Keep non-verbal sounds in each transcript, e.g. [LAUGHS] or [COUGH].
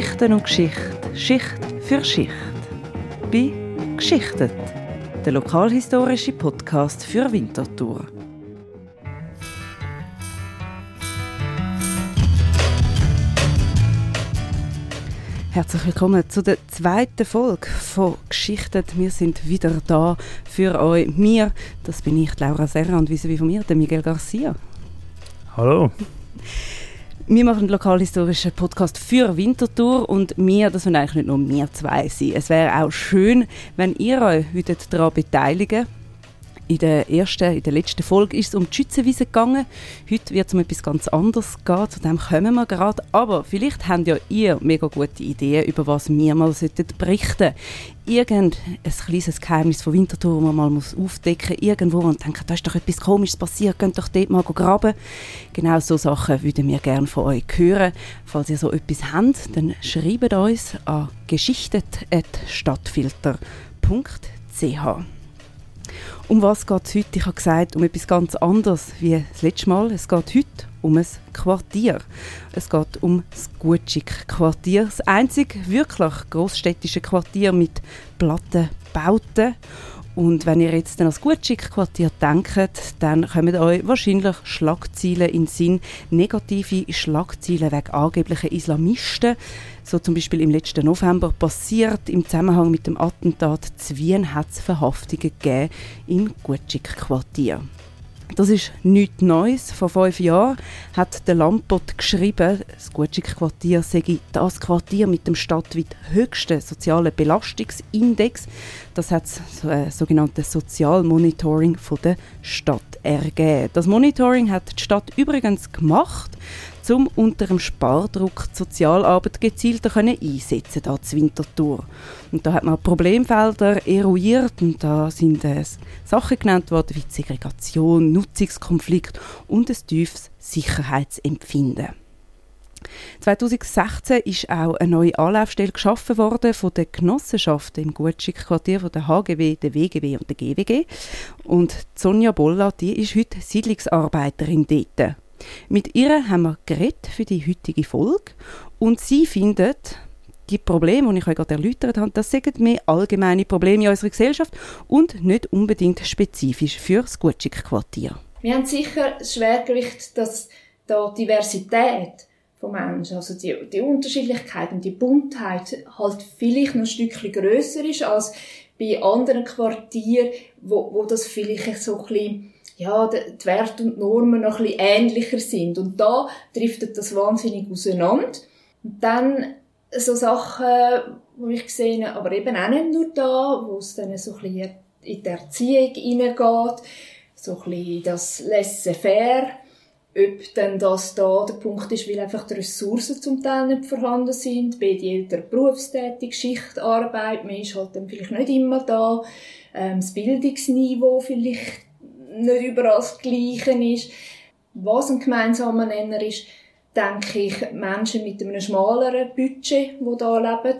Geschichten und Geschichte, Schicht für Schicht. Bei Geschichtet, der lokalhistorische Podcast für Winterthur. Herzlich willkommen zu der zweiten Folge von Geschichten. Wir sind wieder da für euch. Mir, das bin ich, Laura Serra, und wie von mir, der Miguel Garcia. Hallo. Wir machen einen lokalhistorischen Podcast für Winterthur und wir, das sind eigentlich nicht nur wir zwei sein. Es wäre auch schön, wenn ihr euch daran beteiligen in der ersten, in der letzten Folge ist es um die Schützenwiese gegangen. Heute wird es um etwas ganz anderes gehen. Zu dem kommen wir gerade. Aber vielleicht habt ja ihr mega gute Ideen, über was wir mal berichten sollten. Irgend ein kleines Geheimnis von Winterthur, das man mal muss aufdecken muss, irgendwo und denken, da ist doch etwas Komisches passiert, könnt doch dort mal graben. Genau so Sachen würden wir gerne von euch hören. Falls ihr so etwas habt, dann schreibt uns an geschichtet.stadtfilter.ch. Um was geht es heute? Ich habe gesagt, um etwas ganz anderes wie das letzte Mal. Es geht heute um ein Quartier. Es geht um das Gutschig-Quartier. Das einzige wirklich großstädtische Quartier mit Plattenbauten. Und wenn ihr jetzt an das Gutschick-Quartier denkt, dann kommen euch wahrscheinlich Schlagzeilen in den Sinn, negative Schlagzeilen wegen angeblicher Islamisten. So zum Beispiel im letzten November passiert im Zusammenhang mit dem Attentat zu Wien hat es Verhaftungen gegeben im Gutschick-Quartier. Das ist nichts Neues. Vor fünf Jahren hat der Lampot geschrieben, das Gutschig-Quartier sei das Quartier mit dem stadtweit höchsten sozialen Belastungsindex. Das hat das äh, sogenannte Sozialmonitoring der Stadt ergeben. Das Monitoring hat die Stadt übrigens gemacht um unter dem Spardruck die Sozialarbeit gezielter können einsetzen können, hier Winterthur. Und da hat man Problemfelder eruiert und da sind äh, Sachen genannt worden wie Segregation, Nutzungskonflikt und ein tiefes Sicherheitsempfinden. 2016 ist auch eine neue Anlaufstelle geschaffen worden von den Genossenschaften im Gutschick-Quartier von der HGW, der WGW und der GWG. Und Sonja Bolla, die ist heute Siedlungsarbeiterin dort. Mit ihr haben wir geredet für die heutige Folge und sie findet, die Probleme, die ich euch gerade erläutert habe, das sind mehr allgemeine Probleme in unserer Gesellschaft und nicht unbedingt spezifisch für das Gutschick-Quartier. Wir haben sicher das Schwergewicht, dass da Diversität von Menschen, also die, die Unterschiedlichkeit und die Buntheit halt vielleicht noch ein Stückchen grösser ist als bei anderen Quartieren, wo, wo das vielleicht so ein bisschen ja, die Werte und Normen noch ein bisschen ähnlicher sind. Und da driftet das wahnsinnig auseinander. Und dann so Sachen, wo ich gesehen habe, aber eben auch nicht nur da, wo es dann so ein bisschen in die Erziehung hineingeht, so ein bisschen das Laissez-faire, ob dann das da der Punkt ist, weil einfach die Ressourcen zum Teil nicht vorhanden sind, bei die Eltern berufstätig, Schichtarbeit, man ist halt dann vielleicht nicht immer da, ähm, das Bildungsniveau vielleicht nicht überall das Gleiche ist. Was ein gemeinsamer Nenner ist, denke ich, Menschen mit einem schmaleren Budget, die da leben.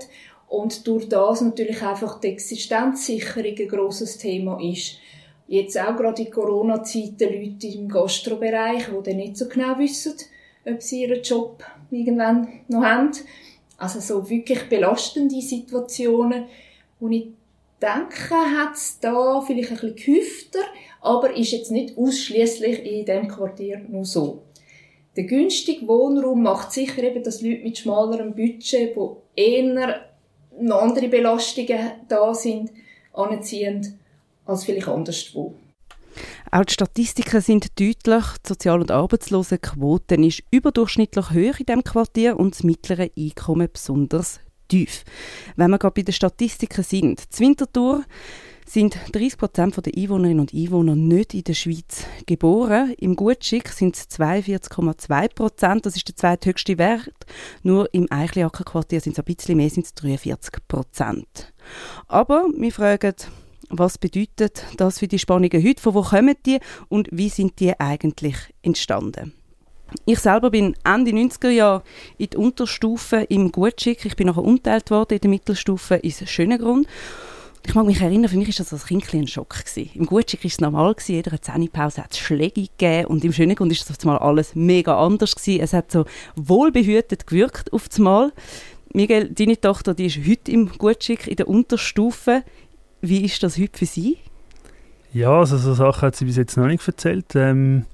Und durch das natürlich einfach die Existenzsicherung ein grosses Thema ist. Jetzt auch gerade in Corona-Zeiten Leute im Gastrobereich, die dann nicht so genau wissen, ob sie ihren Job irgendwann noch haben. Also so wirklich belastende Situationen, wo ich denke, hat es da vielleicht ein bisschen gehäufter, aber ist jetzt nicht ausschließlich in dem Quartier nur so. Der günstige Wohnraum macht sicher eben, dass Leute mit schmalerem Budget, wo eher andere Belastungen da sind, anziehen als vielleicht anderswo. Auch die Statistiken sind deutlich. Die Sozial- und Arbeitslosenquote ist überdurchschnittlich höher in diesem Quartier und das mittlere Einkommen besonders tief. Wenn wir gerade bei den Statistiken sind, die Winterthur sind 30 Prozent der Einwohnerinnen und Einwohner nicht in der Schweiz geboren. Im Gutschick sind es 42,2 Prozent. Das ist der zweithöchste Wert. Nur im Eichliacker-Quartier sind es ein bisschen mehr, sind es 43 Prozent. Aber wir fragen, was bedeutet das für die Spannungen heute? Von wo kommen die und wie sind die eigentlich entstanden? Ich selber bin Ende 90er Jahre in die Unterstufe im Gutschick. Ich bin nachher umteilt worden in der Mittelstufe ins Schönengrund. Ich mag mich erinnern, für mich war das als Kind ein Schock. Gewesen. Im Gutschick war es normal, gewesen, jeder Zähnepause hat es Schläge gegeben und im Schönengrund war das auf alles mega anders. Gewesen. Es hat so wohlbehütet gewirkt auf einmal. Miguel, deine Tochter die ist heute im Gutschick in der Unterstufe. Wie ist das heute für sie? Ja, also so Sachen hat sie bis jetzt noch nicht erzählt. Ähm,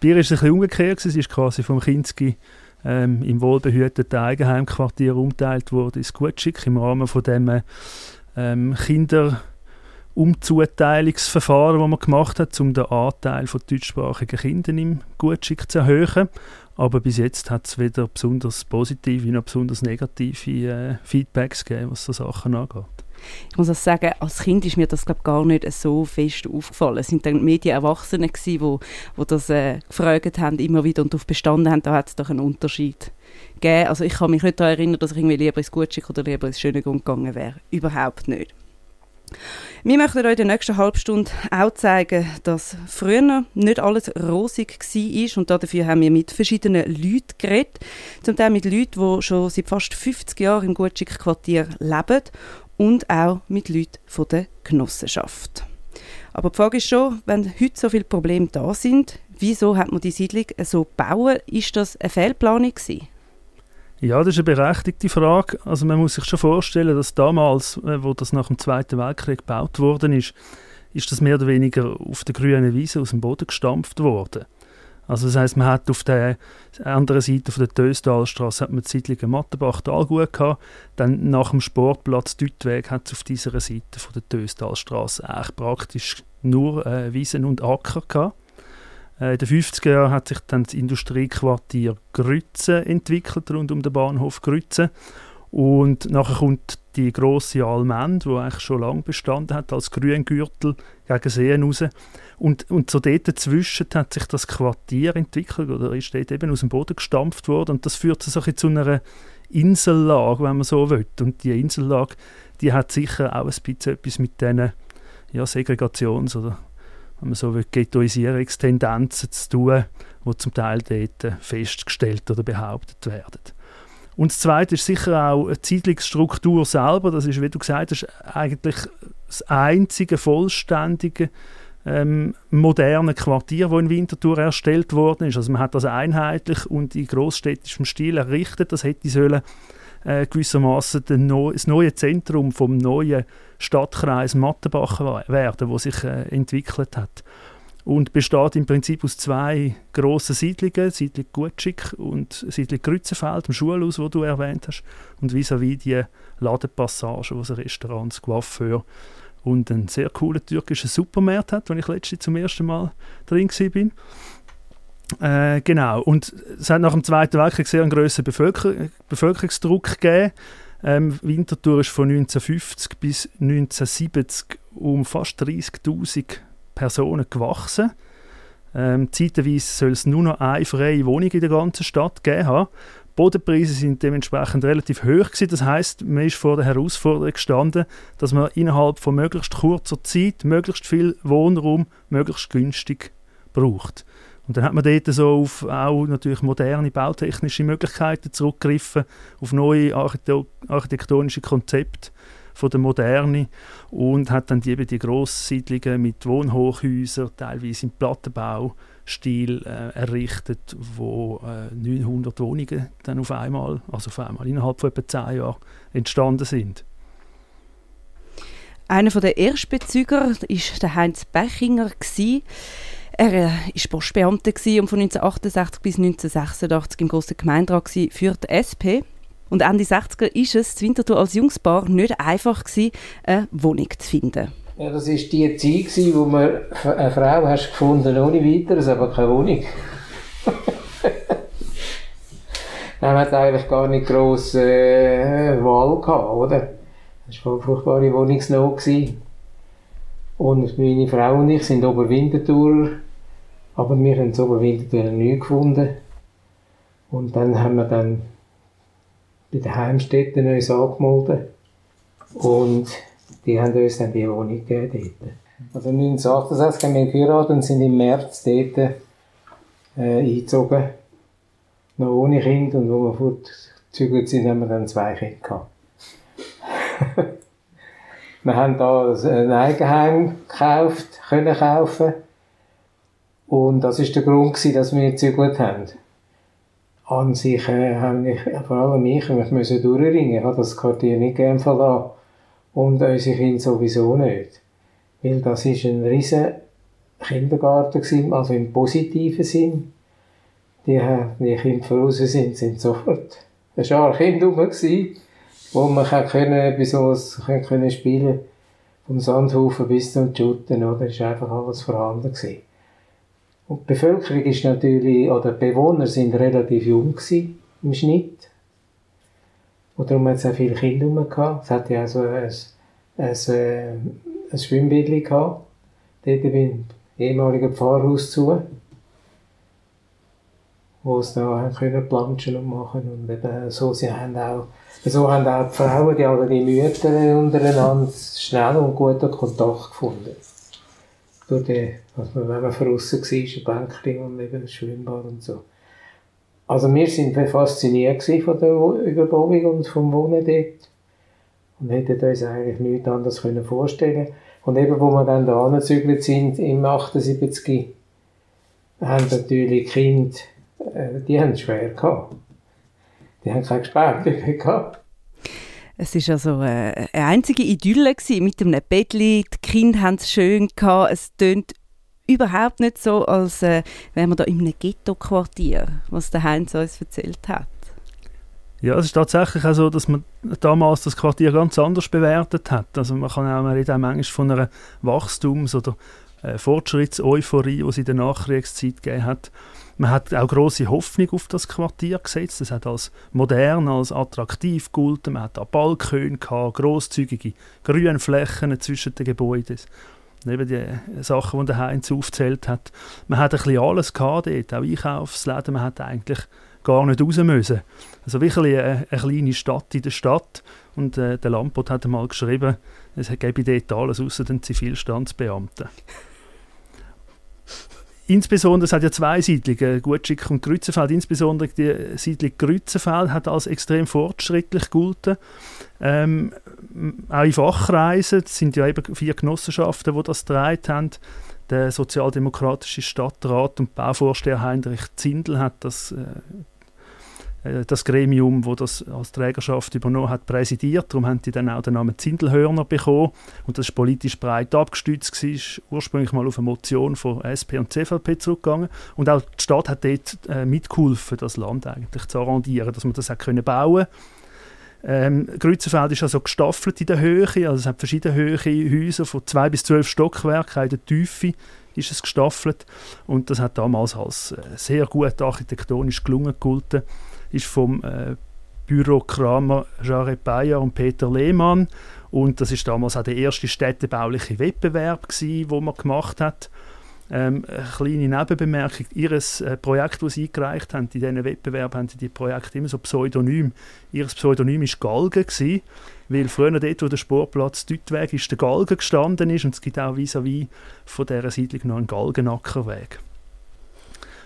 bei ihr war es ein bisschen umgekehrt. Sie ist quasi vom Kinski ähm, im wohlbehüteten Eigenheimquartier umgeteilt worden ins Gutschick im Rahmen von dem ähm, Kinder Umzuteilungsverfahren, das man gemacht hat, um den Anteil von deutschsprachigen Kindern im Gutschick zu erhöhen. Aber bis jetzt hat es weder besonders positive noch besonders negative äh, Feedbacks gegeben, was so Sachen angeht. Ich muss auch sagen, als Kind ist mir das glaub, gar nicht so fest aufgefallen. Es sind dann die Medienerwachsene die wo, wo das äh, gefragt haben, immer wieder und darauf bestanden haben, da hat es doch einen Unterschied gegeben. Also ich kann mich nicht daran erinnern, dass ich irgendwie lieber ins Gutschick oder lieber ins Schönegrund gegangen wäre. Überhaupt nicht. Wir möchten euch in der nächsten Halbstunde auch zeigen, dass früher nicht alles rosig war und dafür haben wir mit verschiedenen Leuten geredet. Zum Teil mit Leuten, die schon seit fast 50 Jahren im Gutschick-Quartier leben und auch mit Leuten von der Genossenschaft. Aber die Frage ist schon, wenn heute so viele Probleme da sind, wieso hat man die Siedlung so gebaut? Ist das eine Fehlplanung gewesen? Ja, das ist eine berechtigte Frage. Also man muss sich schon vorstellen, dass damals, äh, wo das nach dem Zweiten Weltkrieg gebaut worden ist, ist das mehr oder weniger auf der grünen Wiese aus dem Boden gestampft worden. Also das heißt, man hat auf der anderen Seite von der Töstalstraße hat man die Siedlung Mattenbach gut gehabt. Dann nach dem Sportplatz Dütweg hat es auf dieser Seite von der Töstalstraße eigentlich praktisch nur äh, Wiesen und Acker gehabt. Äh, in den 50er Jahren hat sich dann das Industriequartier Grütze entwickelt, rund um den Bahnhof Grütze. Und nachher kommt die grosse Almend, die eigentlich schon lange bestanden hat, als Grüngürtel gegen Seen raus. Und, und so dort dazwischen hat sich das Quartier entwickelt oder ist dort eben aus dem Boden gestampft worden. Und das führt so ein zu einer Insellage, wenn man so will. Und die Insellage, die hat sicher auch ein bisschen etwas mit diesen ja, Segregations- oder wenn man so will, Ghettoisierungstendenzen zu tun, die zum Teil dort festgestellt oder behauptet werden. Und das Zweite ist sicher auch die Siedlungsstruktur selber. Das ist, wie du gesagt hast, eigentlich das einzige vollständige ähm, moderne Quartier, das in Winterthur erstellt worden ist. Also man hat das einheitlich und in großstädtischem Stil errichtet. Das hätte sollen äh, gewissermaßen das neue Zentrum vom neuen Stadtkreis Mattenbach werden, wo sich äh, entwickelt hat und besteht im Prinzip aus zwei grossen Siedlungen, Siedlung Gutschick und Siedlung Grützenfeld, dem Schulhaus, wo du erwähnt hast, und vis-à-vis die Ladepassage, wo es Restaurants, Coiffeur und einen sehr coolen türkischen Supermarkt hat, wo ich letztens zum ersten Mal drin war. Äh, genau, und es hat nach dem Zweiten Weltkrieg sehr einen grösseren Bevölker Bevölkerungsdruck gegeben. Ähm, Winterthur ist von 1950 bis 1970 um fast 30'000 Personen gewachsen. Ähm, zeitweise soll es nur noch eine freie Wohnung in der ganzen Stadt geben haben. Bodenpreise sind dementsprechend relativ hoch gewesen. Das heißt, man ist vor der Herausforderung gestanden, dass man innerhalb von möglichst kurzer Zeit möglichst viel Wohnraum möglichst günstig braucht. Und dann hat man dort so auf auch natürlich moderne bautechnische Möglichkeiten zurückgegriffen, auf neue architektonische Konzepte von der Moderne und hat dann die, die Grosssiedlungen mit Wohnhochhäusern, teilweise im Plattenbaustil äh, errichtet, wo äh, 900 Wohnungen dann auf einmal, also auf einmal innerhalb von etwa zehn Jahren entstanden sind. Einer der Erstbezüger war der Heinz Bechinger. Er war äh, Postbeamter und von 1968 bis 1986 im grossen Gemeinderat für die SP. Und Ende 60er ist es in Winterthur als Jungspaar nicht einfach gewesen, eine Wohnung zu finden. Ja, das war die Zeit, wo man eine Frau hast gefunden ohne weiteres, aber keine Wohnung. [LAUGHS] man hat eigentlich gar nicht gross äh, Wahl gehabt, oder? Das war eine furchtbare Wohnungsnot. Und meine Frau und ich sind Oberwinterthurer, aber wir haben das Oberwinterthur nie gefunden. Und dann haben wir dann bei den Heimstätten uns angemeldet. Und die haben uns dann die Wohnung gegeben dort. Also 1968 haben wir geheiratet und sind im März dort äh, eingezogen. Noch ohne Kind. Und wo wir fortgezügelt sind, haben wir dann zwei Kinder gehabt. [LAUGHS] wir haben da ein Eigenheim gekauft, können kaufen. Und das ist der Grund dass wir gezügelt haben. An sich äh, habe ich, vor allem ich, ich musste durchringen. Ich habe das Quartier nicht gern verlassen. Und unsere Kinder sowieso nicht. Weil das ist ein riesen Kindergarten gewesen, also im positiven Sinn. Die, die Kinder voraus sind, sind sofort ein Schar Kinder rum gewesen, wo man können, bei sowas können spielen vom Sandhaufen bis zum Schutten, oder? ist einfach alles vorhanden gewesen. Und die Bevölkerung ist natürlich, oder die Bewohner sind relativ jung gewesen, im Schnitt. Und darum hat es auch viele Kinder rum. Es hat ja also ein, ein, äh, ein Schwimmbad gehabt. Dort beim ehemaligen Pfarrhaus zu. Wo sie da haben können planschen und machen. Und eben so, sie haben auch, so haben auch die Frauen, die alle die Mütter untereinander schnell und guten Kontakt gefunden. Durch den, was man, wenn man draussen war, ein Bänkchen und eben ein Schwimmbad und so. Also wir sind fasziniert von der Überbauung und vom Wohnen dort. Und hätten uns eigentlich nichts anderes vorstellen können und eben, wo wir dann da angezügelt sind, im 78, haben natürlich die Kinder, äh, die haben es schwer gehabt. Die haben kein Gespräch [LAUGHS] gehabt. Es war also äh, eine einzige Idylle mit einem Bettli. Die Kinder haben es schön. Es tönt überhaupt nicht so, als äh, wären wir da in einem Ghetto-Quartier, was der Heinz uns erzählt hat. Ja, es ist tatsächlich auch so, dass man damals das Quartier ganz anders bewertet hat. Also man kann auch, man auch manchmal von einer Wachstums- oder äh, Fortschrittseuphorie, die es in der Nachkriegszeit gegeben hat. Man hat auch große Hoffnung auf das Quartier gesetzt. Es hat als modern, als attraktiv gegolten. Man hat da Balkone gehabt, grosszügige Grünflächen zwischen den Gebäuden. Neben die Sachen, die der Heinz aufgezählt hat. Man hat ein bisschen alles gehabt dort, auch Einkaufsläden. Man hat eigentlich gar nicht raus müssen. Also wirklich eine, eine kleine Stadt in der Stadt. Und äh, der Lampot hat einmal geschrieben, es gäbe dort alles außer den Zivilstandsbeamten. Insbesondere, es hat ja zwei Siedlungen, Gutschick und Grützenfeld. Insbesondere die Siedlung Grützenfeld hat als extrem fortschrittlich gelten. Ähm, auch in Fachkreisen, es sind ja eben vier Genossenschaften, die das gedreht haben. Der sozialdemokratische Stadtrat und Bauvorsteher Heinrich Zindel hat das äh, das Gremium, wo das als Trägerschaft übernommen hat, präsidiert. Darum haben die dann auch den Namen Zindelhörner bekommen. Und das ist politisch breit abgestützt ist ursprünglich mal auf eine Motion von SP und CVP zurückgegangen. Und auch die Stadt hat dort äh, mitgeholfen, das Land eigentlich zu arrondieren, dass man das auch können bauen ähm, Grützenfeld ist also gestaffelt in der Höhe, also es hat verschiedene Höhe Häuser von zwei bis zwölf Stockwerken, in der Tiefe ist es gestaffelt und das hat damals als äh, sehr gut architektonisch gelungen gegolten ist vom äh, Büro Kramer, Jared Bayer und Peter Lehmann. Und das ist damals auch der erste städtebauliche Wettbewerb, gewesen, wo man gemacht hat. Ähm, eine kleine Nebenbemerkung, ihr äh, Projekt, das sie eingereicht haben, in diesem Wettbewerb haben die Projekte immer so Pseudonym. Ihr Pseudonym war Galgen, gewesen, weil früher dort, wo der Sportplatz Deutweg ist, der Galgen gestanden ist und es gibt auch vis-à-vis -vis von dieser Siedlung noch einen Galgenackerweg.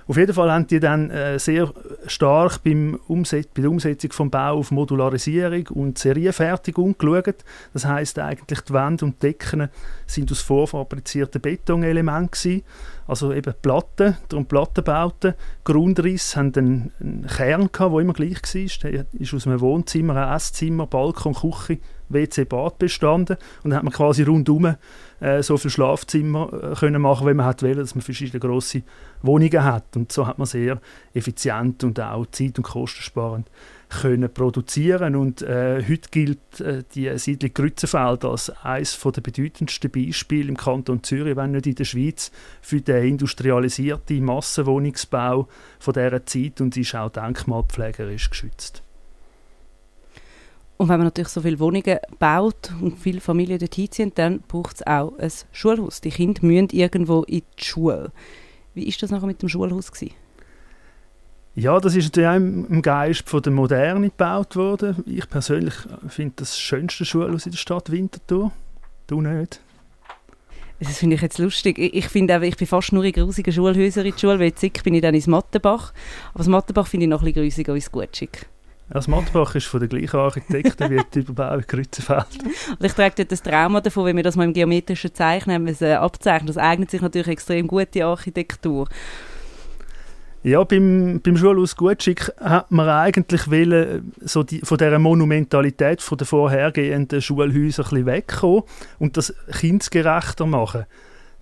Auf jeden Fall haben die dann äh, sehr stark beim Umset bei der Umsetzung vom Bau auf Modularisierung und Serienfertigung geschaut. Das heißt eigentlich die Wände und Decken sind aus vorfabrizierten Betonelementen also eben Platten, darum Plattenbauten. Grundriss haben einen, einen Kern gehabt, der immer gleich war. Der ist aus einem Wohnzimmer, einem Esszimmer, Balkon, Küche, WC, Bad bestanden. Und dann hat man quasi rundum äh, so viele Schlafzimmer äh, können machen, wie man hat wollen, dass man verschiedene grosse Wohnungen hat. Und so hat man sehr effizient und auch zeit- und kostensparend können produzieren und äh, heute gilt äh, die Siedlung Grützenfeld als eines der bedeutendsten Beispiele im Kanton Zürich, wenn nicht in der Schweiz, für den industrialisierten Massenwohnungsbau von dieser Zeit und ist auch denkmalpflegerisch geschützt. Und wenn man natürlich so viele Wohnungen baut und viele Familien dort hinziehen, dann braucht es auch ein Schulhaus. Die Kinder müssen irgendwo in die Schule. Wie war das nachher mit dem Schulhaus? Gewesen? Ja, das ist natürlich auch im Geist von der Moderne gebaut worden. Ich persönlich finde das, das schönste Schulhaus in der Stadt Winterthur. Du nicht? Das finde ich jetzt lustig. Ich, finde ich bin fast nur in grusigen Schulhäusern in der Schule, weil jetzt bin ich dann ins Mattenbach. Aber das Mattenbach finde ich noch ein bisschen grusiger als Gutschig. Das Mattenbach ist von der gleichen Architekten wie die Überbau in Grützenfeld. Und ich trage dort das Trauma davon, wenn wir das mal im geometrischen Zeichnen müssen, abzeichnen. Das eignet sich natürlich extrem gut, die Architektur. Ja, beim, beim Schulhaus Gutschick hat man eigentlich wollen, so die, von dieser Monumentalität von den vorhergehenden Schulhäusern ein bisschen wegkommen und das kindgerechter machen.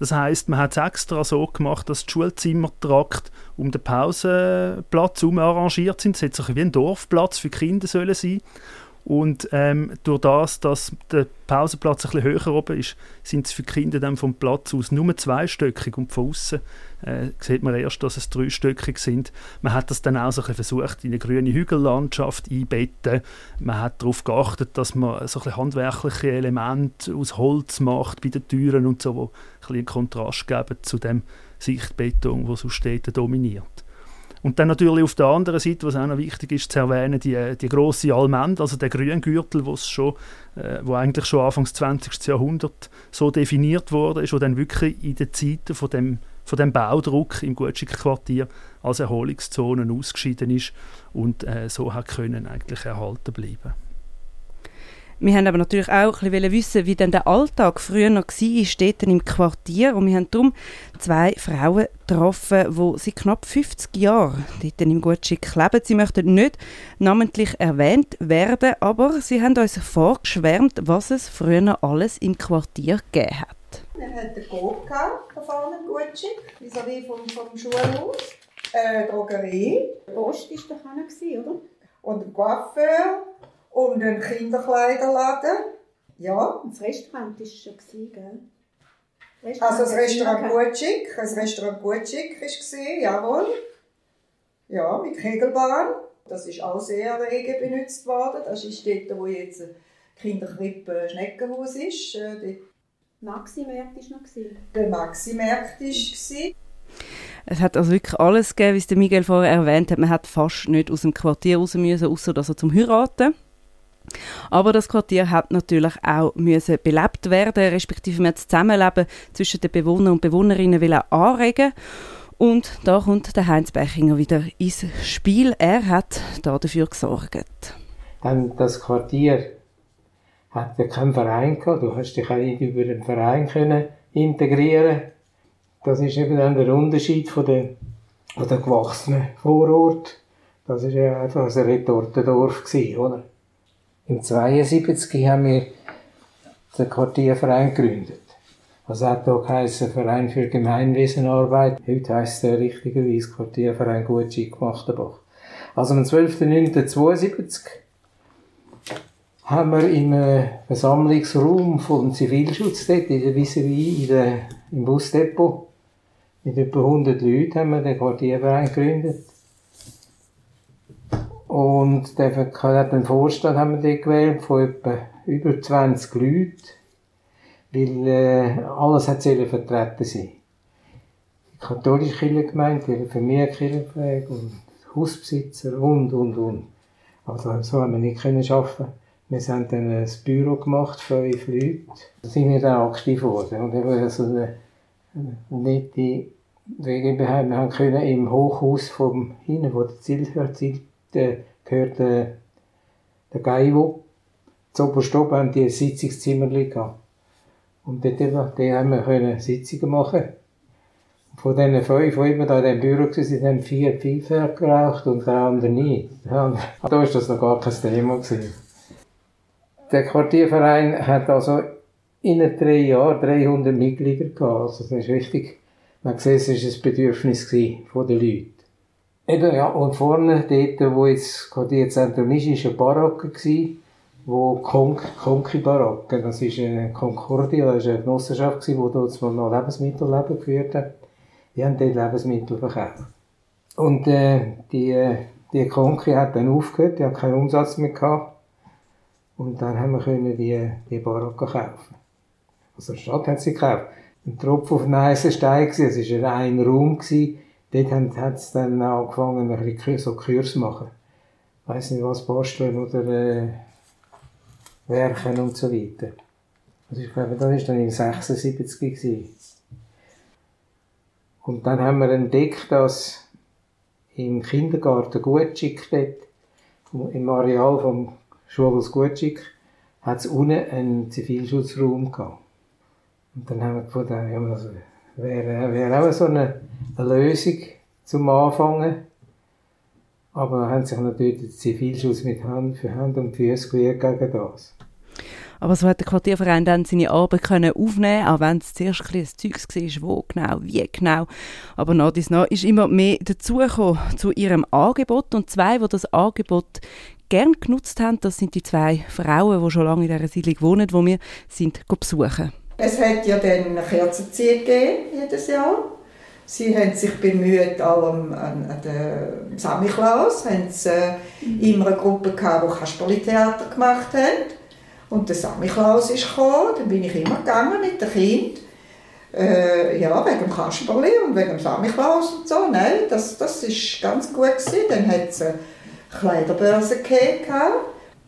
Das heißt, man hat es extra so gemacht, dass die Schulzimmertrakt um den Pausenplatz herum arrangiert sind. Es soll so wie ein Dorfplatz für Kinder sollen sein und ähm, durch das, dass der Pausenplatz ein bisschen höher oben ist, sind es für die Kinder dann vom Platz aus nur zweistöckig und von außen äh, sieht man erst, dass es dreistöckig sind. Man hat das dann auch so ein bisschen versucht, in eine grüne Hügellandschaft einbetten. Man hat darauf geachtet, dass man so ein bisschen handwerkliche Elemente aus Holz macht bei den Türen und so, wo ein bisschen Kontrast geben zu dem Sichtbeton, wo so Städte dominiert. Und dann natürlich auf der anderen Seite, was auch noch wichtig ist zu erwähnen, die, die grosse Almende, also der Grüngürtel, wo schon, äh, wo eigentlich schon Anfangs 20. Jahrhundert so definiert wurde, ist, dann wirklich in den Zeiten von dem, von dem Baudruck im Gutschick-Quartier als Erholungszone ausgeschieden ist und äh, so hat können eigentlich erhalten bleiben. Wir haben aber natürlich auch ein bisschen wissen, wie denn der Alltag früher noch war, dort im Quartier. Und wir haben darum zwei Frauen getroffen, die seit knapp 50 Jahren dort im Gutschick leben. Sie möchten nicht namentlich erwähnt werden, aber sie haben uns vorgeschwärmt, was es früher alles im Quartier gegeben hat. Wir hatten den Coop da vorne im Gutschick, vis-à-vis vom, vom Schulhaus. Eine Drogerie. Post war doch oder? Und ein Coiffeur und ein Kinderkleiderladen. Ja. Das Restaurant war schon, gell? Restaurant also das Restaurant Gutschig, das Restaurant Gutschig war, jawohl. Ja, mit Kegelbahn. Das ist auch sehr rege benutzt worden. Das ist dort, wo jetzt Kinderkrippe Schneckenhaus ist. Äh, Maxi-Markt war noch. Der Maxi-Markt war. Es hat also wirklich alles gegeben, wie es Miguel vorher erwähnt hat. Man hat fast nicht aus dem Quartier raus müssen, außer dass er zum Heiraten. Aber das Quartier hat natürlich auch müssen belebt werden, respektive das Zusammenleben zwischen den Bewohnern und Bewohnerinnen auch anregen. Und da kommt der Heinz Bechinger wieder ins Spiel. Er hat da dafür gesorgt. Dann das Quartier hat keinen Verein gehabt. Du hast dich auch über den Verein können integrieren. Das ist eben dann der Unterschied von den, von gewachsenen Vorort. Das ist ja einfach ein Retortendorf gewesen, oder? Im 72 haben wir den Quartierverein gegründet. Also hat auch geheißen Verein für Gemeinwesenarbeit. Heute heisst er richtigerweise Quartierverein Gutschick Machterbach. Also am 12.09.72 haben wir im Versammlungsraum vom Zivilschutz dort, in der Viserie, in der, im Busdepot, mit etwa 100 Leuten haben wir den Quartierverein gegründet. Und der hat einen Vorstand haben wir gewählt von etwa über 20 Leuten, weil äh, alles hat vertreten sein. Die katholische Kirchengemeinde, die Familienkirchenpflege und Hausbesitzer und, und, und. Aber so haben wir nicht können arbeiten. Wir haben dann ein Büro gemacht, fünf Leute. Da sind wir dann aktiv geworden. Und eben so eine, eine nette Wege wir haben können im Hochhaus vom hinten, wo der Ziel, Ziel der gehört äh, der Gaiwo. Zu oberst oben haben die ein Sitzungszimmer gehabt. Und dort, dort haben wir Sitzungen machen. Von diesen fünf, die immer da in diesem Büro waren, haben vier Pfeifer geraucht und der andere nie. Ja, [LAUGHS] da war das noch gar kein Thema. Gewesen. Der Quartierverein hat also in drei Jahren 300 Mitglieder gehabt. Also das ist wichtig. Man sieht, es war ein Bedürfnis von den Leuten. Eben, ja, und vorne, dort, wo jetzt Quartierzentrum ist, war eine Baracke, gewesen, wo Konki-Baracke, das ist eine Concordia, das war eine Genossenschaft, die dort noch Lebensmittelleben geführt hat. Die haben dort Lebensmittel verkauft. Und äh, die, die Konki hat dann aufgehört, die hat keinen Umsatz mehr gehabt. Und dann haben wir können die, die Baracke kaufen. Also die Stadt hat sie gekauft. Ein Tropfen auf den heißen Stein, es war ein Raum, gewesen, dort hat es dann angefangen, ein bisschen so Kurs machen. Ich weiss nicht was, Basteln oder äh, Werken und so weiter. Also ich glaube, das war dann im 76 gewesen. Und dann haben wir entdeckt, dass im Kindergarten Gutschick dort, im Areal vom Schulhaus Gutschick, hat es unten einen Zivilschutzraum gehabt. Und dann haben wir gefunden, ja, also, wäre wär auch so eine, eine Lösung, zum Anfangen. Aber haben sich natürlich der Zivilschutz mit Hand für Hand und Füße gewehrt gegen das. Aber so hat der Quartierverein dann seine Arbeit können aufnehmen, auch wenn es zuerst ein Zeugs war, wo genau, wie genau. Aber nach dies nach ist immer mehr dazugekommen zu ihrem Angebot und zwei, die das Angebot gern genutzt haben, das sind die zwei Frauen, die schon lange in dieser Siedlung wohnen, wo wir sind besuchen. Es hat ja dann Kerzenzieh gegeben, jedes Jahr. Sie haben sich bemüht, auch an, an, an Samichlaus, haben sie, äh, immer eine Gruppe gehabt, die Kasperli-Theater gemacht hat. Und der Samichlaus ist gekommen, dann bin ich immer gegangen mit dem Kind. Äh, ja, wegen dem Kasperli und wegen dem Samichlaus und so. Nein, das, das ganz gut gewesen. Dann hat es eine Kleiderbörse gehabt.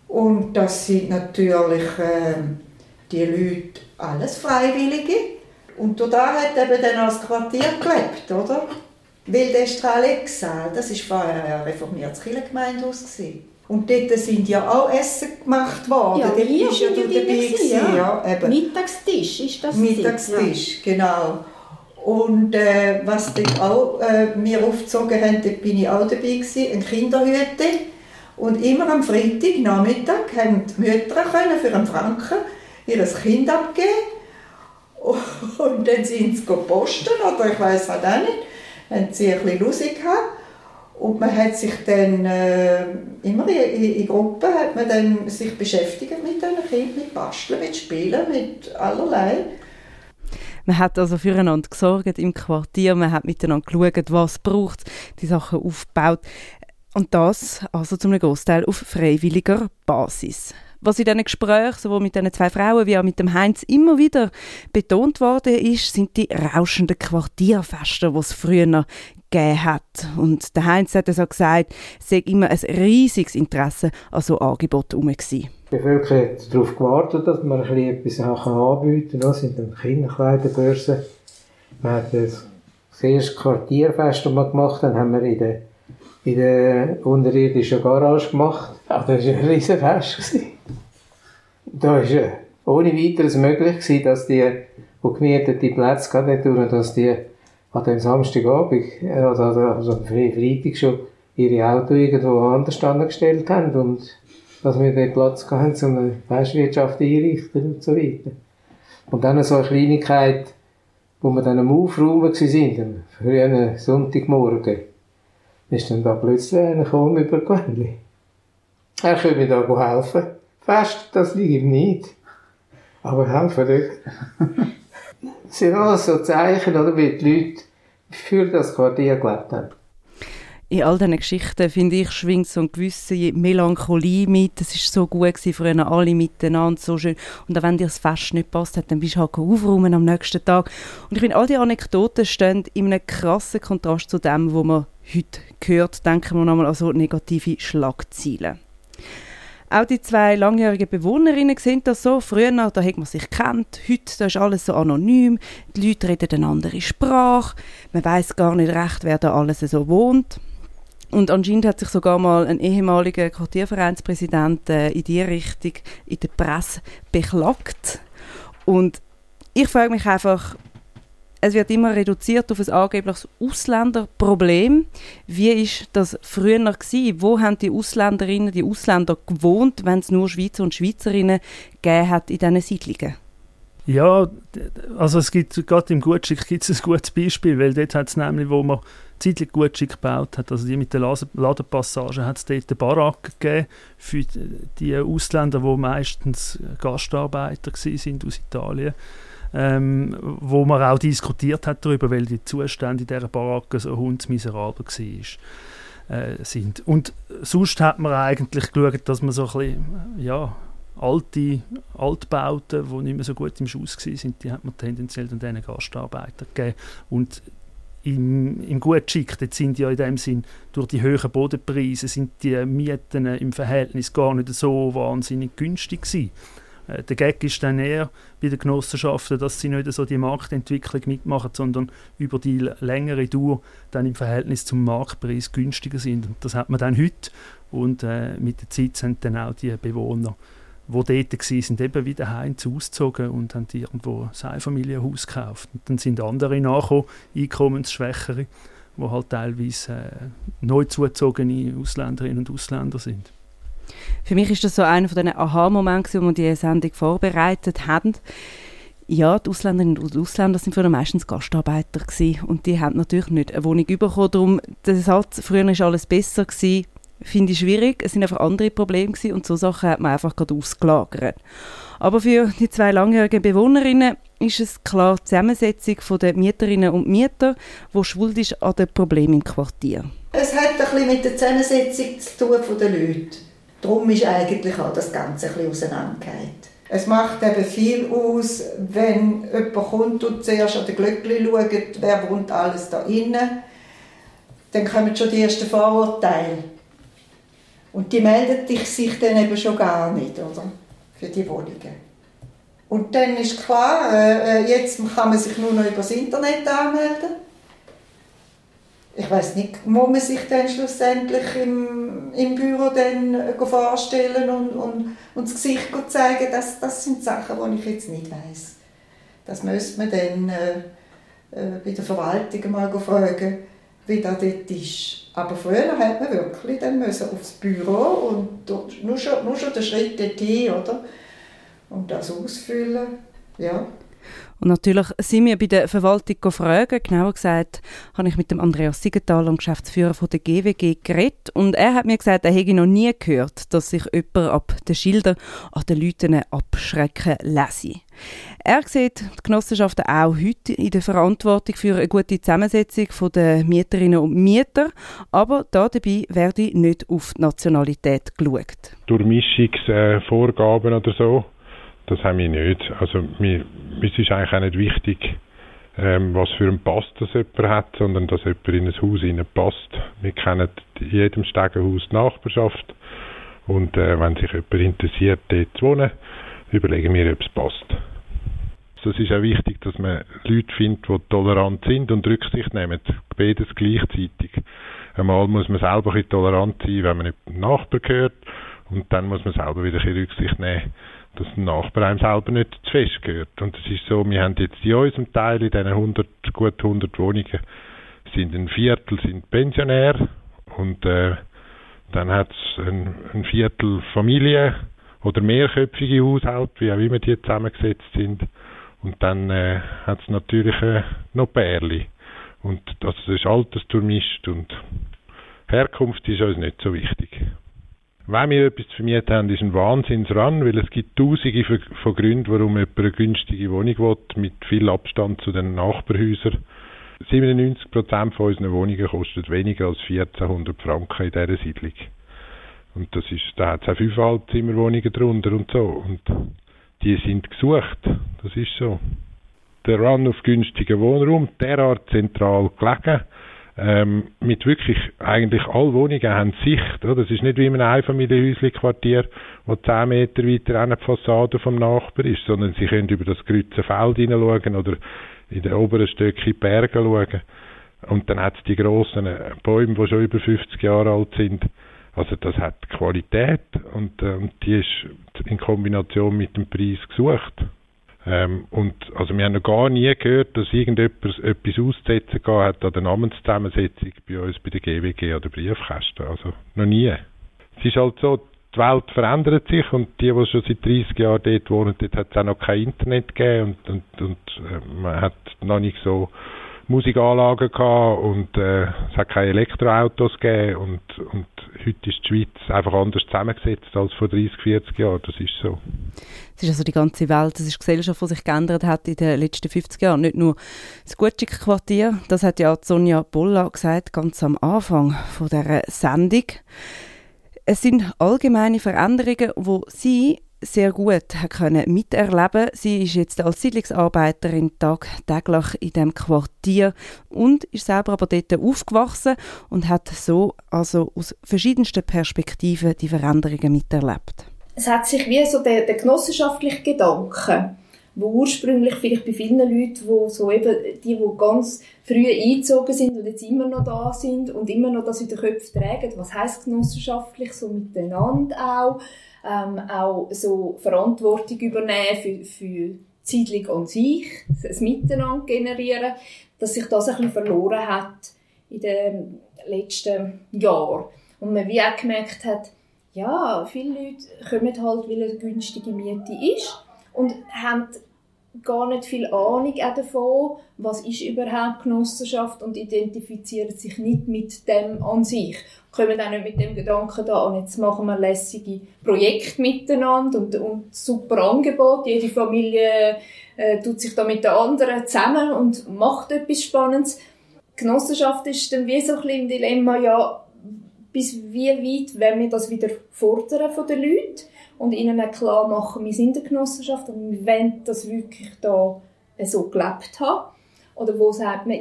Und das sind natürlich äh, die Leute alles Freiwillige. Und da hat eben dann als Quartier gelebt, oder? Weil der Strahlegsaal, das war vorher ein reformiertes Kirchengemeindehaus. Und dort sind ja auch Essen gemacht worden. Ja, dort wir ja du ja dabei gewesen, gewesen, ja. eben. Mittagstisch ist das. Mittagstisch, genau. Und äh, was dort auch äh, wir aufgezogen haben, dort bin ich auch dabei gewesen, ein Kinderhütte. Und immer am Freitagnachmittag haben die Mütter können für einen Franken ihr Kind abgeben. [LAUGHS] Und dann sind sie posten, oder ich weiß halt auch nicht, haben sie ein bisschen lustig gehabt. Und man hat sich dann äh, immer in, in, Gruppen hat man dann sich beschäftigt mit diesen Kindern, mit Basteln, mit Spielen, mit allerlei. Man hat also füreinander gesorgt im Quartier, man hat miteinander geschaut, was braucht die Sachen aufgebaut. Und das also zum Großteil auf freiwilliger Basis. Was in diesen Gesprächen, sowohl mit diesen zwei Frauen wie auch mit dem Heinz, immer wieder betont worden ist, sind die rauschenden Quartierfeste, die es früher gegeben hat. Und der Heinz hat so gesagt, es sei immer ein riesiges Interesse an so Angeboten herum. Die Bevölkerung hat darauf gewartet, dass man ein etwas anbieten kann. Das sind dann Kinderkleiderbörsen. Man hat das erste Quartierfest, gemacht haben, haben wir in der, in der unterirdischen Garage gemacht. Ach, das war ein riesen Fest. Da war ja ohne weiteres möglich, gewesen, dass die, die gemietete Plätze hatten, dass die an dem Samstagabend, also, also am Freitag schon, ihre Auto irgendwo anders gestellt haben und dass wir den Platz hatten, um eine Festwirtschaft einrichten und so weiter. Und dann so eine Kleinigkeit, wo wir dann am Aufräumen waren, am frühen Sonntagmorgen, ist dann da plötzlich einer gekommen über Gewändli. Er könnte mir da helfen. Fest, das liegt ihm nicht. Aber helfen nicht. Das [LAUGHS] sind alles so Zeichen, oder, wie die Leute für das Quartier gelebt haben. In all diesen Geschichten, finde ich, schwingt so eine gewisse Melancholie mit. Es war so gut gewesen, früher alle miteinander, so schön. Und auch wenn dir das Fest nicht passt hat, dann bist du halt aufräumen am nächsten Tag. Und ich finde, all diese Anekdoten stehen in einem krassen Kontrast zu dem, was man heute hört. Denken wir nochmal an so negative Schlagzeilen. Auch die zwei langjährigen Bewohnerinnen sind das so. Früher, da hat man sich kennt. Heute da ist alles so anonym. Die Leute reden eine andere Sprache. Man weiß gar nicht recht, wer da alles so wohnt. Und anscheinend hat sich sogar mal ein ehemaliger Quartiervereinspräsident äh, in die Richtung in der Presse beklagt. Und ich frage mich einfach, es wird immer reduziert auf ein angebliches Ausländerproblem. Wie ist das früher gewesen? Wo haben die Ausländerinnen, die Ausländer gewohnt, wenn es nur Schweizer und Schweizerinnen gegeben hat in diesen Siedlungen? Ja, also es gibt gerade im Gutschick gibt es ein gutes Beispiel, weil dort hat es nämlich, wo man zeitlich Gutschick gebaut hat, also die mit der Ladenpassage, hat es dort eine Baracke gegeben für die Ausländer, die meistens Gastarbeiter sind aus Italien ähm, wo man auch diskutiert hat darüber, weil die Zustände in dieser Baracke so hundsmiserabel war. Äh, sind. Und sonst hat man eigentlich geschaut, dass man so ein bisschen, ja, alte Altbauten, die nicht mehr so gut im Schuss waren, die hat man tendenziell dann diesen Gastarbeitern gegeben. Und im, im Gutschick, dort sind ja in dem Sinn durch die hohen Bodenpreise sind die Mieten im Verhältnis gar nicht so wahnsinnig günstig gewesen. Äh, der Gag ist dann eher bei den Genossenschaften, dass sie nicht so die Marktentwicklung mitmachen, sondern über die längere Dauer dann im Verhältnis zum Marktpreis günstiger sind. Und das hat man dann heute und äh, mit der Zeit sind dann auch die Bewohner, die dort waren, eben wieder heim ausgezogen und haben irgendwo ein Einfamilienhaus gekauft. Und dann sind andere nachgekommen, einkommensschwächere, wo halt teilweise äh, neu zugezogene Ausländerinnen und Ausländer sind. Für mich ist das so einer von den Aha-Momenten, wo wir diese Sendung vorbereitet haben. Ja, die Ausländerinnen und Ausländer sind früher meistens Gastarbeiter gewesen und die haben natürlich nicht eine Wohnung bekommen. Darum, der Satz, früher war alles besser, gewesen, finde ich schwierig. Es sind einfach andere Probleme gewesen und so Sachen hat man einfach gerade ausgelagert. Aber für die zwei langjährigen Bewohnerinnen ist es klar die Zusammensetzung der Mieterinnen und Mieter, die schuld ist an den Problemen im Quartier. Es hat ein bisschen mit der Zusammensetzung zu tun der Leute. Darum ist eigentlich auch das Ganze ein bisschen auseinandergeht. Es macht eben viel aus, wenn jemand kommt und zuerst an den Glöckchen schaut, wer wohnt alles da innen. Dann kommen schon die ersten Vorurteile. Und die melden sich dann eben schon gar nicht, oder? Für die Wohnungen. Und dann ist klar, äh, äh jetzt kann man sich nur noch über das Internet anmelden ich weiß nicht, wo man sich dann schlussendlich im, im Büro dann äh, vorstellen und, und, und das Gesicht zeigen, das, das sind Sachen, die ich jetzt nicht weiß. Das müsste man dann äh, äh, bei der Verwaltung mal fragen, wie das dort ist. Aber früher hat man wirklich dann müssen aufs Büro und nur, schon, nur schon den Schritt dorthin, oder? Und das ausfüllen, ja. Und natürlich sind wir bei der Verwaltung gefragt. Genauer gesagt habe ich mit dem Andreas Siegenthaler, dem Geschäftsführer von der GWG, geredet. Und er hat mir gesagt, er hätte noch nie gehört, dass sich jemand ab den Schildern an den Leuten abschrecken lasse. Er sieht die Genossenschaften auch heute in der Verantwortung für eine gute Zusammensetzung der Mieterinnen und Mieter, aber da dabei werde nicht auf die Nationalität geschaut. Durch Mischungsvorgaben oder so das haben wir nicht. Also mir, es ist eigentlich auch nicht wichtig, ähm, was für einen Pass das jemand hat, sondern dass jemand in ein Haus passt. Wir kennen in jedem Stegenhaus die Nachbarschaft und äh, wenn sich jemand interessiert, dort zu wohnen, überlegen wir, ob es passt. Es ist auch wichtig, dass man Leute findet, die tolerant sind und Rücksicht nehmen. Beides gleichzeitig. Einmal muss man selber ein tolerant sein, wenn man nicht dem Nachbar gehört und dann muss man selber wieder ein Rücksicht nehmen dass der Nachbar einem selber nicht zu fest gehört. Und es ist so, wir haben jetzt in unserem Teil, in diesen 100, gut 100 Wohnungen, sind ein Viertel sind Pensionär und äh, dann hat es ein, ein, Viertel Familie oder mehrköpfige Haushalte, wie auch immer die zusammengesetzt sind. Und dann äh, hat es natürlich äh, noch Pärli. Und das ist altersdurchmischt und Herkunft ist uns nicht so wichtig. Wenn wir etwas zu vermieten haben, ist ein Wahnsinnsrun, weil es gibt tausende von Gründen, warum jemand eine günstige Wohnung will, mit viel Abstand zu den Nachbarhäusern. 97% von unseren Wohnungen kosten weniger als 1400 Franken in dieser Siedlung. Und das ist, da hat es auch fünf Halbzimmerwohnungen drunter und so. Und die sind gesucht. Das ist so. Der Run auf günstigen Wohnraum, derart zentral gelegen, ähm, mit wirklich eigentlich alle Wohnungen haben Sicht. Oder? Das ist nicht wie in einem Einfamilienhäuschen-Quartier, wo 10 Meter weiter eine Fassade vom Nachbar ist, sondern sie können über das grüne Feld hineinschauen oder in den oberen Stöcken Berge schauen. Und dann hat es die grossen Bäume, die schon über 50 Jahre alt sind. Also das hat Qualität und, äh, und die ist in Kombination mit dem Preis gesucht. Ähm, und also wir haben noch gar nie gehört, dass irgendjemand etwas auszusetzen hat an der Namenszusammensetzung bei uns bei der GWG oder Briefkästen. Also noch nie. Es ist halt so, die Welt verändert sich und die, die schon seit 30 Jahren dort wohnen, dort hat es auch noch kein Internet gegeben und, und, und äh, man hat noch nicht so Musikanlagen gehabt und äh, es hat keine Elektroautos gegeben und, und heute ist die Schweiz einfach anders zusammengesetzt als vor 30, 40 Jahren. Das ist so. Es ist also die ganze Welt, es ist die Gesellschaft, die sich geändert hat in den letzten 50 Jahren. Nicht nur das Gutschig-Quartier, das hat ja Sonja Bolla gesagt, ganz am Anfang von dieser Sendung. Es sind allgemeine Veränderungen, wo sie sehr gut können miterleben Sie ist jetzt als Siedlungsarbeiterin tagtäglich in dem Quartier und ist selber aber dort aufgewachsen und hat so also aus verschiedensten Perspektiven die Veränderungen miterlebt. Es hat sich wie so der, der genossenschaftliche Gedanke, wo ursprünglich vielleicht bei vielen Leuten, wo so eben die, die ganz früh eingezogen sind und jetzt immer noch da sind und immer noch das in den Köpfen tragen, was heißt genossenschaftlich so miteinander auch ähm, auch so Verantwortung übernehmen für, für die Siedlung an sich, das Miteinander generieren, dass sich das ein bisschen verloren hat in den letzten Jahren. Und man wie auch gemerkt hat, ja, viele Leute kommen halt, weil eine günstige Miete ist und haben gar nicht viel Ahnung davon, was ist überhaupt Genossenschaft und identifizieren sich nicht mit dem an sich. Kommen auch nicht mit dem Gedanken da an, jetzt machen wir lässige Projekte miteinander und, und super Angebot. Jede Familie äh, tut sich da mit der anderen zusammen und macht etwas Spannendes. Genossenschaft ist dann wie so ein bisschen ein Dilemma, ja, bis wie weit wollen wir das wieder fordern von den Leuten und ihnen auch klar machen, wir sind eine Genossenschaft und wir wollen das wirklich da so gelebt haben. Oder wo sagt man,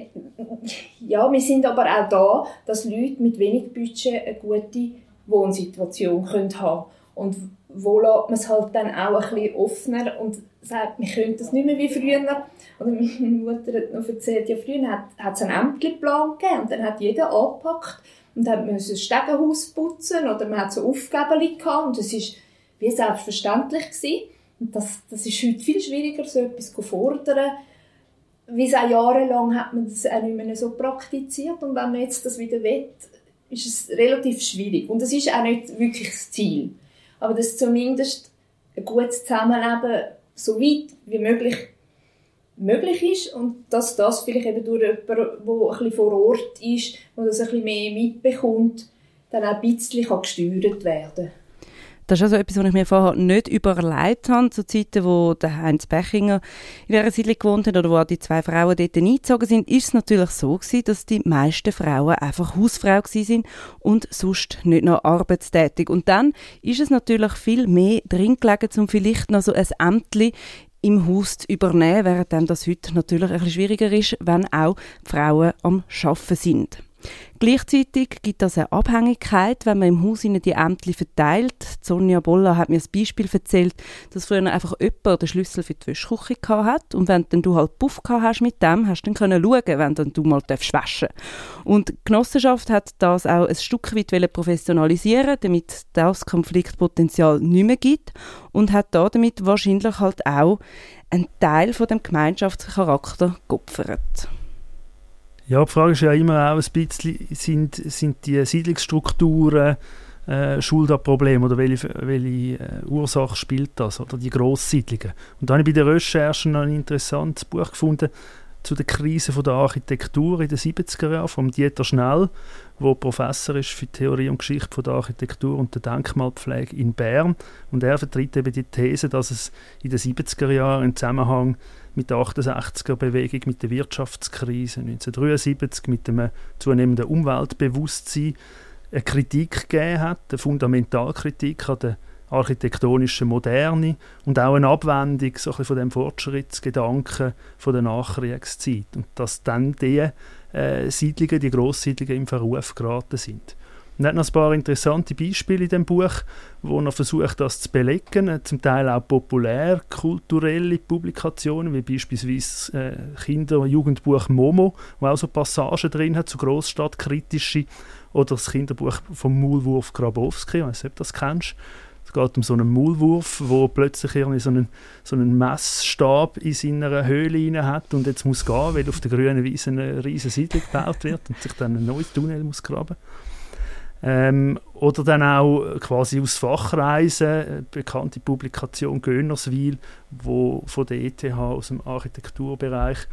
[LAUGHS] ja, wir sind aber auch da, dass Leute mit wenig Budget eine gute Wohnsituation können haben Und wo lässt man es halt dann auch ein bisschen offener und sagt, wir können das nicht mehr wie früher. Oder [LAUGHS] meine Mutter hat noch erzählt, ja, früher hat, es einen Ämterplan gegeben und dann hat jeder angepackt und hat ein Stegenhaus putzen oder man hat so Aufgaben gehabt und es ist wie selbstverständlich gewesen. Und das, das ist heute viel schwieriger, so etwas zu fordern. Wie seit jahrelang hat man das auch nicht mehr so praktiziert und wenn man jetzt das wieder will, ist es relativ schwierig. Und das ist auch nicht wirklich das Ziel. Aber dass zumindest ein gutes Zusammenleben so weit wie möglich möglich ist und dass das vielleicht eben durch jemanden, der ein bisschen vor Ort ist, der das ein bisschen mehr mitbekommt, dann auch ein bisschen gesteuert werden kann. Das ist also etwas, was ich mir vorher nicht überlegt habe, zu Zeiten, wo der Heinz Bechinger in dieser Siedlung gewohnt hat oder wo die zwei Frauen dort eingezogen sind, ist es natürlich so gewesen, dass die meisten Frauen einfach Hausfrau sind und sonst nicht noch arbeitstätig. Und dann ist es natürlich viel mehr drin gelegen, um vielleicht noch so ein Ämtli im Haus zu übernehmen, während das heute natürlich ein bisschen schwieriger ist, wenn auch Frauen am Arbeiten sind. Gleichzeitig gibt es eine Abhängigkeit, wenn man im Haus die Ämter verteilt. Sonja Boller hat mir ein Beispiel erzählt, dass früher einfach jemand den Schlüssel für die Wäschküche hat und wenn dann du halt Puff hast mit dem, hast du dann können schauen, wenn dann du mal waschen. Und die Genossenschaft hat das auch ein Stück weit professionalisieren damit das Konfliktpotenzial nicht mehr gibt und hat damit wahrscheinlich halt auch einen Teil von dem Gemeinschaftscharakter geopfert. Ja, die Frage ist ja immer auch ein bisschen, sind, sind die Siedlungsstrukturen äh, schuld an Problemen oder welche, welche äh, Ursache spielt das oder die Grosssiedlungen? Und da habe ich bei der Recherche noch ein interessantes Buch gefunden zu der Krise von der Architektur in den 70er Jahren von Dieter Schnell, wo Professor ist für Theorie und Geschichte von der Architektur und der Denkmalpflege in Bern und er vertritt eben die These, dass es in den 70er Jahren im Zusammenhang mit der 68er-Bewegung, mit der Wirtschaftskrise 1973, mit dem zunehmenden Umweltbewusstsein eine Kritik gegeben hat, eine Fundamentalkritik an der architektonischen Moderne und auch eine Abwendung so ein von dem Fortschrittsgedanken von der Nachkriegszeit und dass dann die äh, Siedlungen, die Grosssiedlungen im Verruf geraten sind. Und er noch ein paar interessante Beispiele in dem Buch, wo er versucht, das zu belegen. Zum Teil auch populär kulturelle Publikationen, wie beispielsweise äh, Kinder- und Jugendbuch Momo, wo auch so Passagen drin hat, so großstadtkritische, oder das Kinderbuch vom Maulwurf Grabowski, ich weiß nicht, ob du das kennst. Es geht um so einen Maulwurf, wo plötzlich irgendwie so einen, so einen Messstab in seiner Höhle hat und jetzt muss gehen, weil auf der grünen Wiese eine riesige Siedlung gebaut wird und sich dann ein neues Tunnel muss graben muss. Ähm, oder dann auch quasi aus Fachreisen, bekannte Publikation Gönnerswil, wo von der ETH aus dem Architekturbereich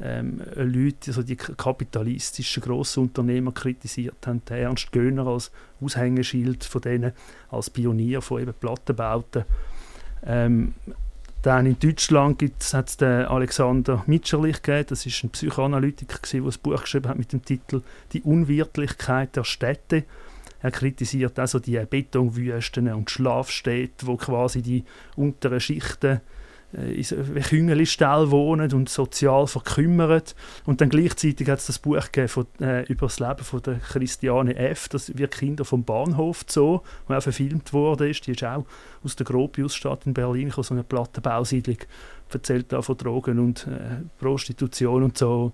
ähm, Leute, also die kapitalistischen Grossunternehmer kritisiert haben, der Ernst Göhner als Aushängeschild von denen, als Pionier von eben Plattenbauten. Ähm, dann in Deutschland hat es den Alexander Mitscherlich gegeben, das ist ein Psychoanalytiker, der ein Buch geschrieben hat mit dem Titel «Die Unwirtlichkeit der Städte». Er kritisiert also die Betonwüsten und Schlafstädte, wo quasi die unteren Schichten äh, in Küngelistell wohnen und sozial verkümmert. Und dann gleichzeitig hat es das Buch von, äh, über das Leben von der Christiane F., das wir Kinder vom Bahnhof Zoo, wo auch verfilmt wurde. Die ist auch aus der Gropiusstadt in Berlin, so eine Plattenbausiedlung, erzählt da von Drogen und äh, Prostitution und so.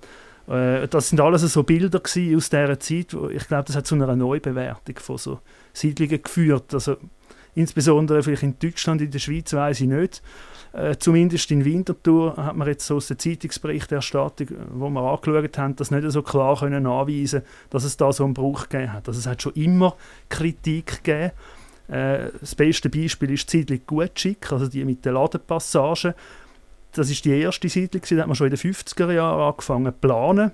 Äh, das sind alles so Bilder aus dieser Zeit. Ich glaube, das hat zu einer Neubewertung von so Siedlungen geführt. Also Insbesondere vielleicht in Deutschland, in der Schweiz weiß ich nicht. Äh, zumindest in Winterthur hat man jetzt so aus der Zeitungsberichterstattung, wo wir angeschaut haben, das nicht so klar können nachweisen dass es da so einen Bruch gegeben hat. Also es hat schon immer Kritik gegeben. Äh, das beste Beispiel ist die Siedlung Gutschick, also die mit den Ladenpassagen. Das ist die erste Siedlung, die hat man schon in den 50er Jahren angefangen zu planen.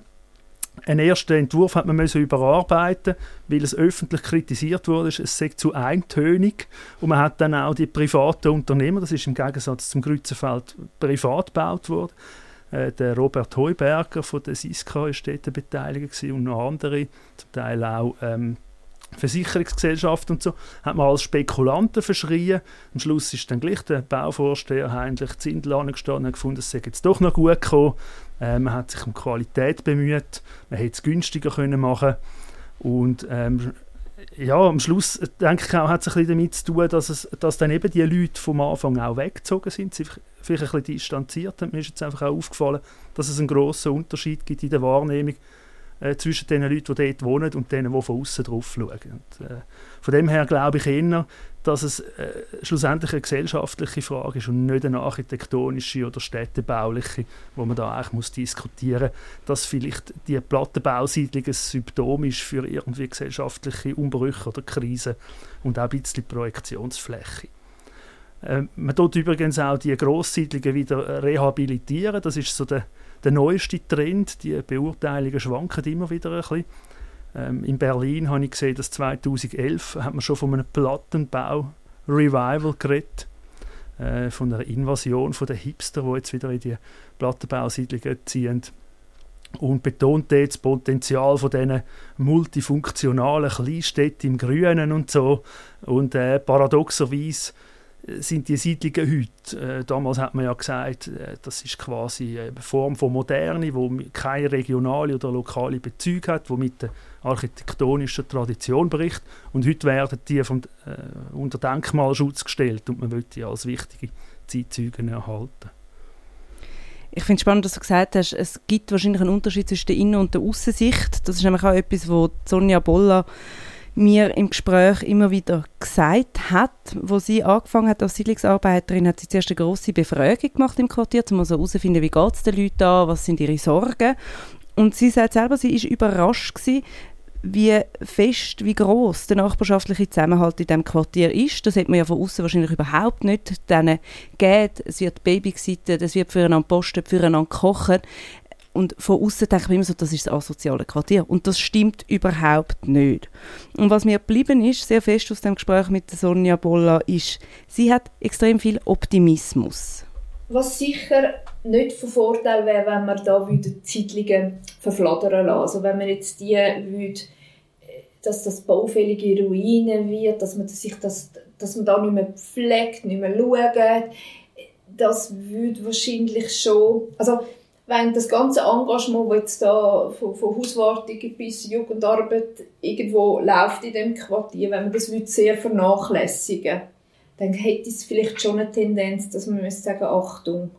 Einen ersten Entwurf hat man müssen überarbeiten, weil es öffentlich kritisiert wurde, es sei zu eintönig und man hat dann auch die privaten Unternehmer, das ist im Gegensatz zum Grützenfeld privat gebaut worden. Äh, der Robert Heuberger von der Siska war dort beteiligt und noch andere, zum Teil auch ähm, Versicherungsgesellschaft und so, hat man als Spekulanten verschrien. Am Schluss ist dann gleich der Bauvorsteher Heinrich Zindel angestanden und gefunden, es sei jetzt doch noch gut gekommen. Äh, man hat sich um Qualität bemüht, man hätte es günstiger können machen und ähm, ja, am Schluss äh, denke ich auch, hat es ein bisschen damit zu tun, dass, es, dass dann eben die Leute vom Anfang auch weggezogen sind, sie vielleicht ein bisschen distanziert haben. Mir ist jetzt einfach auch aufgefallen, dass es einen grossen Unterschied gibt in der Wahrnehmung äh, zwischen den Leuten, die dort wohnen und denen, die von außen drauf schauen. Und, äh, von dem her glaube ich eher, dass es äh, schlussendlich eine gesellschaftliche Frage ist und nicht eine architektonische oder städtebauliche, wo man da eigentlich muss diskutieren muss, dass vielleicht die Plattenbausiedlung ein Symptom ist für irgendwie gesellschaftliche Umbrüche oder Krisen und auch ein bisschen Projektionsfläche. Äh, man tut übrigens auch die Grosssiedlungen wieder rehabilitieren. Das ist so der, der neueste Trend. Die Beurteilungen schwanken immer wieder ein bisschen. Ähm, in Berlin habe ich gesehen, dass 2011 hat man schon von einem Plattenbau-Revival geredet. Äh, von einer Invasion von der Hipster, die jetzt wieder in die Plattenbausiedlungen ziehen. Und betont jetzt das Potenzial von diesen multifunktionalen Kleinstädten im Grünen und so. Und äh, paradoxerweise sind die Siedlungen heute. Äh, damals hat man ja gesagt, äh, das ist quasi eine Form von Moderne, wo keine regionale oder lokale Bezüge hat, wo mit der architektonischen Tradition bricht. Und heute werden die vom, äh, unter Denkmalschutz gestellt und man will die als wichtige Zeitzeugen erhalten. Ich finde es spannend, dass du gesagt hast, es gibt wahrscheinlich einen Unterschied zwischen der Innen- und der Außensicht. Das ist nämlich auch etwas, wo Sonja Bolla mir im Gespräch immer wieder gesagt hat, wo sie angefangen hat als Siedlungsarbeiterin, hat sie zuerst eine grosse Befragung gemacht im Quartier, um herauszufinden, wie geht es den Leuten an, was sind ihre Sorgen. Und sie sagt selber, sie ist überrascht gewesen, wie fest, wie groß der nachbarschaftliche Zusammenhalt in diesem Quartier ist. Das hat man ja von außen wahrscheinlich überhaupt nicht. Denen geht, es wird Baby es wird füreinander postet, füreinander kochen. Und von außen denke ich immer so, das ist das asoziale Quartier. Und das stimmt überhaupt nicht. Und was mir geblieben ist, sehr fest aus dem Gespräch mit Sonja Bolla, ist, sie hat extrem viel Optimismus. Was sicher nicht von Vorteil wäre, wenn man da die Siedlungen verfladern lassen. Also wenn man jetzt die würde, dass das baufällige Ruinen wird, dass man sich das, dass man da nicht mehr pflegt, nicht mehr schaut, das würde wahrscheinlich schon, also wenn das ganze Engagement, das jetzt da von, von Hauswartung bis Jugendarbeit irgendwo läuft in dem Quartier, wenn man das sehr vernachlässigen dann hätte es vielleicht schon eine Tendenz, dass man müsste sagen, Achtung.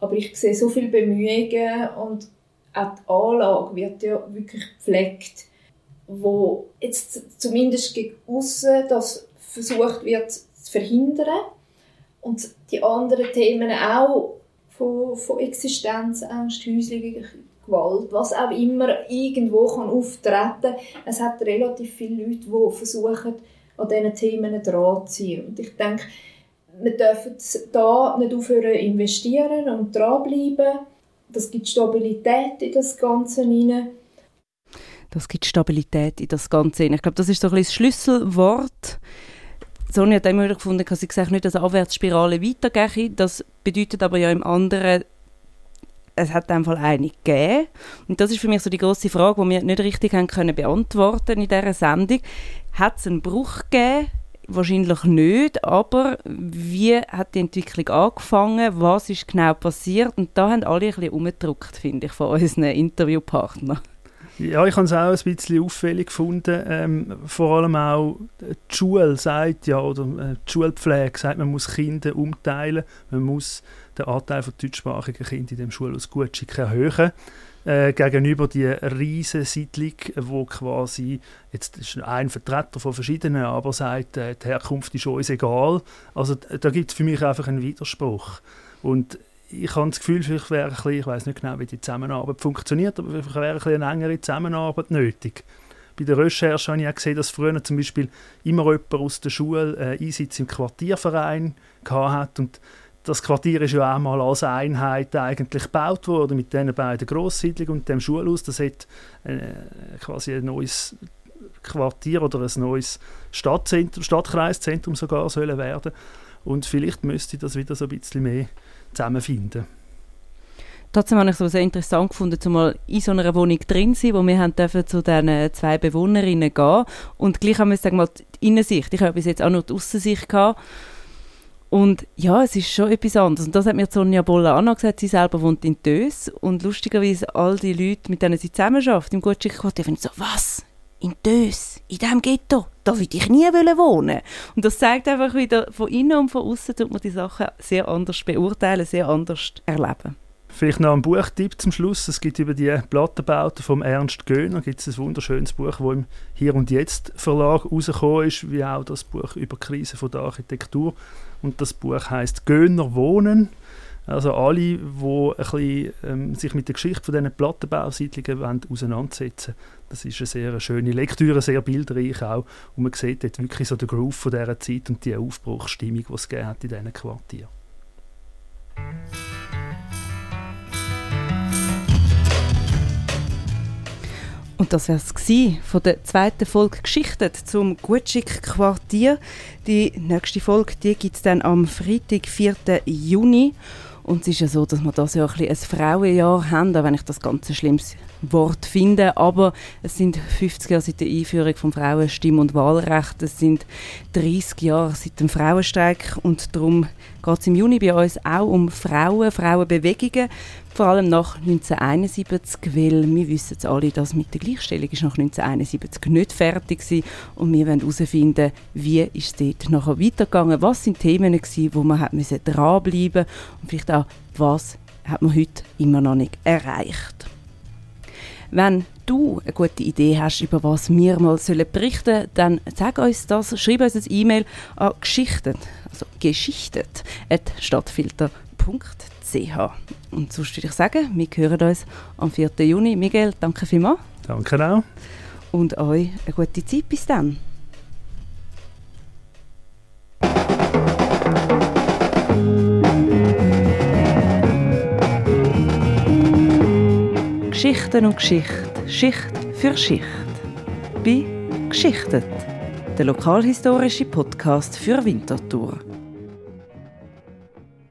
Aber ich sehe so viele Bemühungen und auch die Anlage wird ja wirklich gepflegt, wo jetzt zumindest gegen aussen das versucht wird zu verhindern und die anderen Themen auch von, von Existenzängst, häuslicher Gewalt, was auch immer irgendwo kann auftreten Es hat relativ viele Leute, die versuchen, an diesen Themen dran zu ziehen. Und ich denke, wir dürfen da nicht aufhören investieren und dranbleiben. Das gibt Stabilität in das Ganze hinein. Das gibt Stabilität in das Ganze. Ich glaube, das ist so ein das Schlüsselwort Sonja hat immer gefunden, dass sie gesagt nicht, dass eine Abwärtsspirale weitergeht. Das bedeutet aber ja im anderen, es hat einfach eine gegeben. Und das ist für mich so die große Frage, die wir nicht richtig haben können beantworten in dieser Sendung. Hat es einen Bruch gegeben? Wahrscheinlich nicht, aber wie hat die Entwicklung angefangen? Was ist genau passiert? Und da haben alle ein bisschen umgedruckt, finde ich, von unseren Interviewpartnern. Ja, ich habe es auch ein bisschen auffällig gefunden. Ähm, vor allem auch die Schule sagt ja, oder äh, die Schulpflege sagt, man muss Kinder umteilen, man muss den Anteil von deutschsprachigen Kindern in dem Schulhaus Gutschick erhöhen. äh, gegenüber die riesen Siedlung, wo quasi, jetzt ist ein Vertreter von verschiedenen, aber sagt, äh, die Herkunft ist uns egal. Also da gibt es für mich einfach einen Widerspruch. Und ich habe das Gefühl, vielleicht wäre ein bisschen, ich weiß nicht genau, wie die Zusammenarbeit funktioniert, aber vielleicht wäre ein eine engere Zusammenarbeit nötig. Bei der Recherche habe ich auch gesehen, dass früher zum Beispiel immer jemand aus der Schule äh, Einsitz im Quartierverein hat und das Quartier ist ja auch mal als Einheit eigentlich gebaut worden mit diesen beiden Grosssiedlungen und dem Schulhaus. Das hat äh, quasi ein neues Quartier oder ein neues Stadtzentrum, Stadtkreiszentrum sogar sollen werden. Und vielleicht müsste das wieder so ein bisschen mehr zusammenfinden. Trotzdem habe ich es sehr interessant gefunden, zumal in so einer Wohnung drin sein, wo wir haben zu diesen zwei Bewohnerinnen gehen und gleich haben wir sagen wir, die Innensicht. Ich habe bis jetzt auch nur die Aussensicht gehabt und ja, es ist schon etwas anderes. Und das hat mir Sonja Bolla gesagt, sie selber wohnt in Dös. Und lustigerweise all die Leute, mit denen sie zusammenarbeitet, im Gutschick-Quartier, finden so, was? In Dös? In diesem Ghetto? Da würde ich nie wohnen Und das zeigt einfach wieder, von innen und von außen tut man die Sachen sehr anders beurteilen, sehr anders erleben. Vielleicht noch ein Buchtipp zum Schluss. Es gibt über die Plattenbauten von Ernst Göhner gibt es ein wunderschönes Buch, das im Hier und Jetzt Verlag rausgekommen ist, wie auch das Buch über die Krise von der Architektur. Und das Buch heißt Göhner wohnen. Also alle, die ein bisschen, ähm, sich mit der Geschichte von diesen Plattenbausiedlungen auseinandersetzen das ist eine sehr schöne Lektüre, sehr bildreich auch. Und man sieht dort wirklich so den Groove von dieser Zeit und die Aufbruchsstimmung, die es in diesen Quartieren. Und das war es von der zweiten Folge Geschichte zum Gutschick-Quartier. Die nächste Folge gibt es dann am Freitag, 4. Juni. Und es ist ja so, dass wir das ja ein, ein Frauenjahr haben, auch wenn ich das ganz ein schlimmes Wort finde. Aber es sind 50 Jahre seit der Einführung von Frauenstimm- und Wahlrecht. Es sind 30 Jahre seit dem Frauenstreik. Und darum geht es im Juni bei uns auch um Frauen, Frauenbewegungen. Vor allem nach 1971, weil wir wissen jetzt alle, dass mit der Gleichstellung ist nach 1971 nicht fertig war und wir wollen herausfinden, wie ist es dort nachher weitergegangen, was sind Themen gewesen, wo man hat müssen dranbleiben und vielleicht auch, was hat man heute immer noch nicht erreicht. Wenn du eine gute Idee hast, über was wir mal berichten sollen, dann sag uns das, schreib uns ein E-Mail an geschichtet, also geschichtet, stadtfilter.ch und sonst würde ich sagen, wir hören uns am 4. Juni. Miguel, danke vielmals. Danke auch. Und euch eine gute Zeit. Bis dann. Geschichten und Geschichte, Schicht für Schicht. Bei Geschichtet, der lokalhistorische Podcast für Winterthur.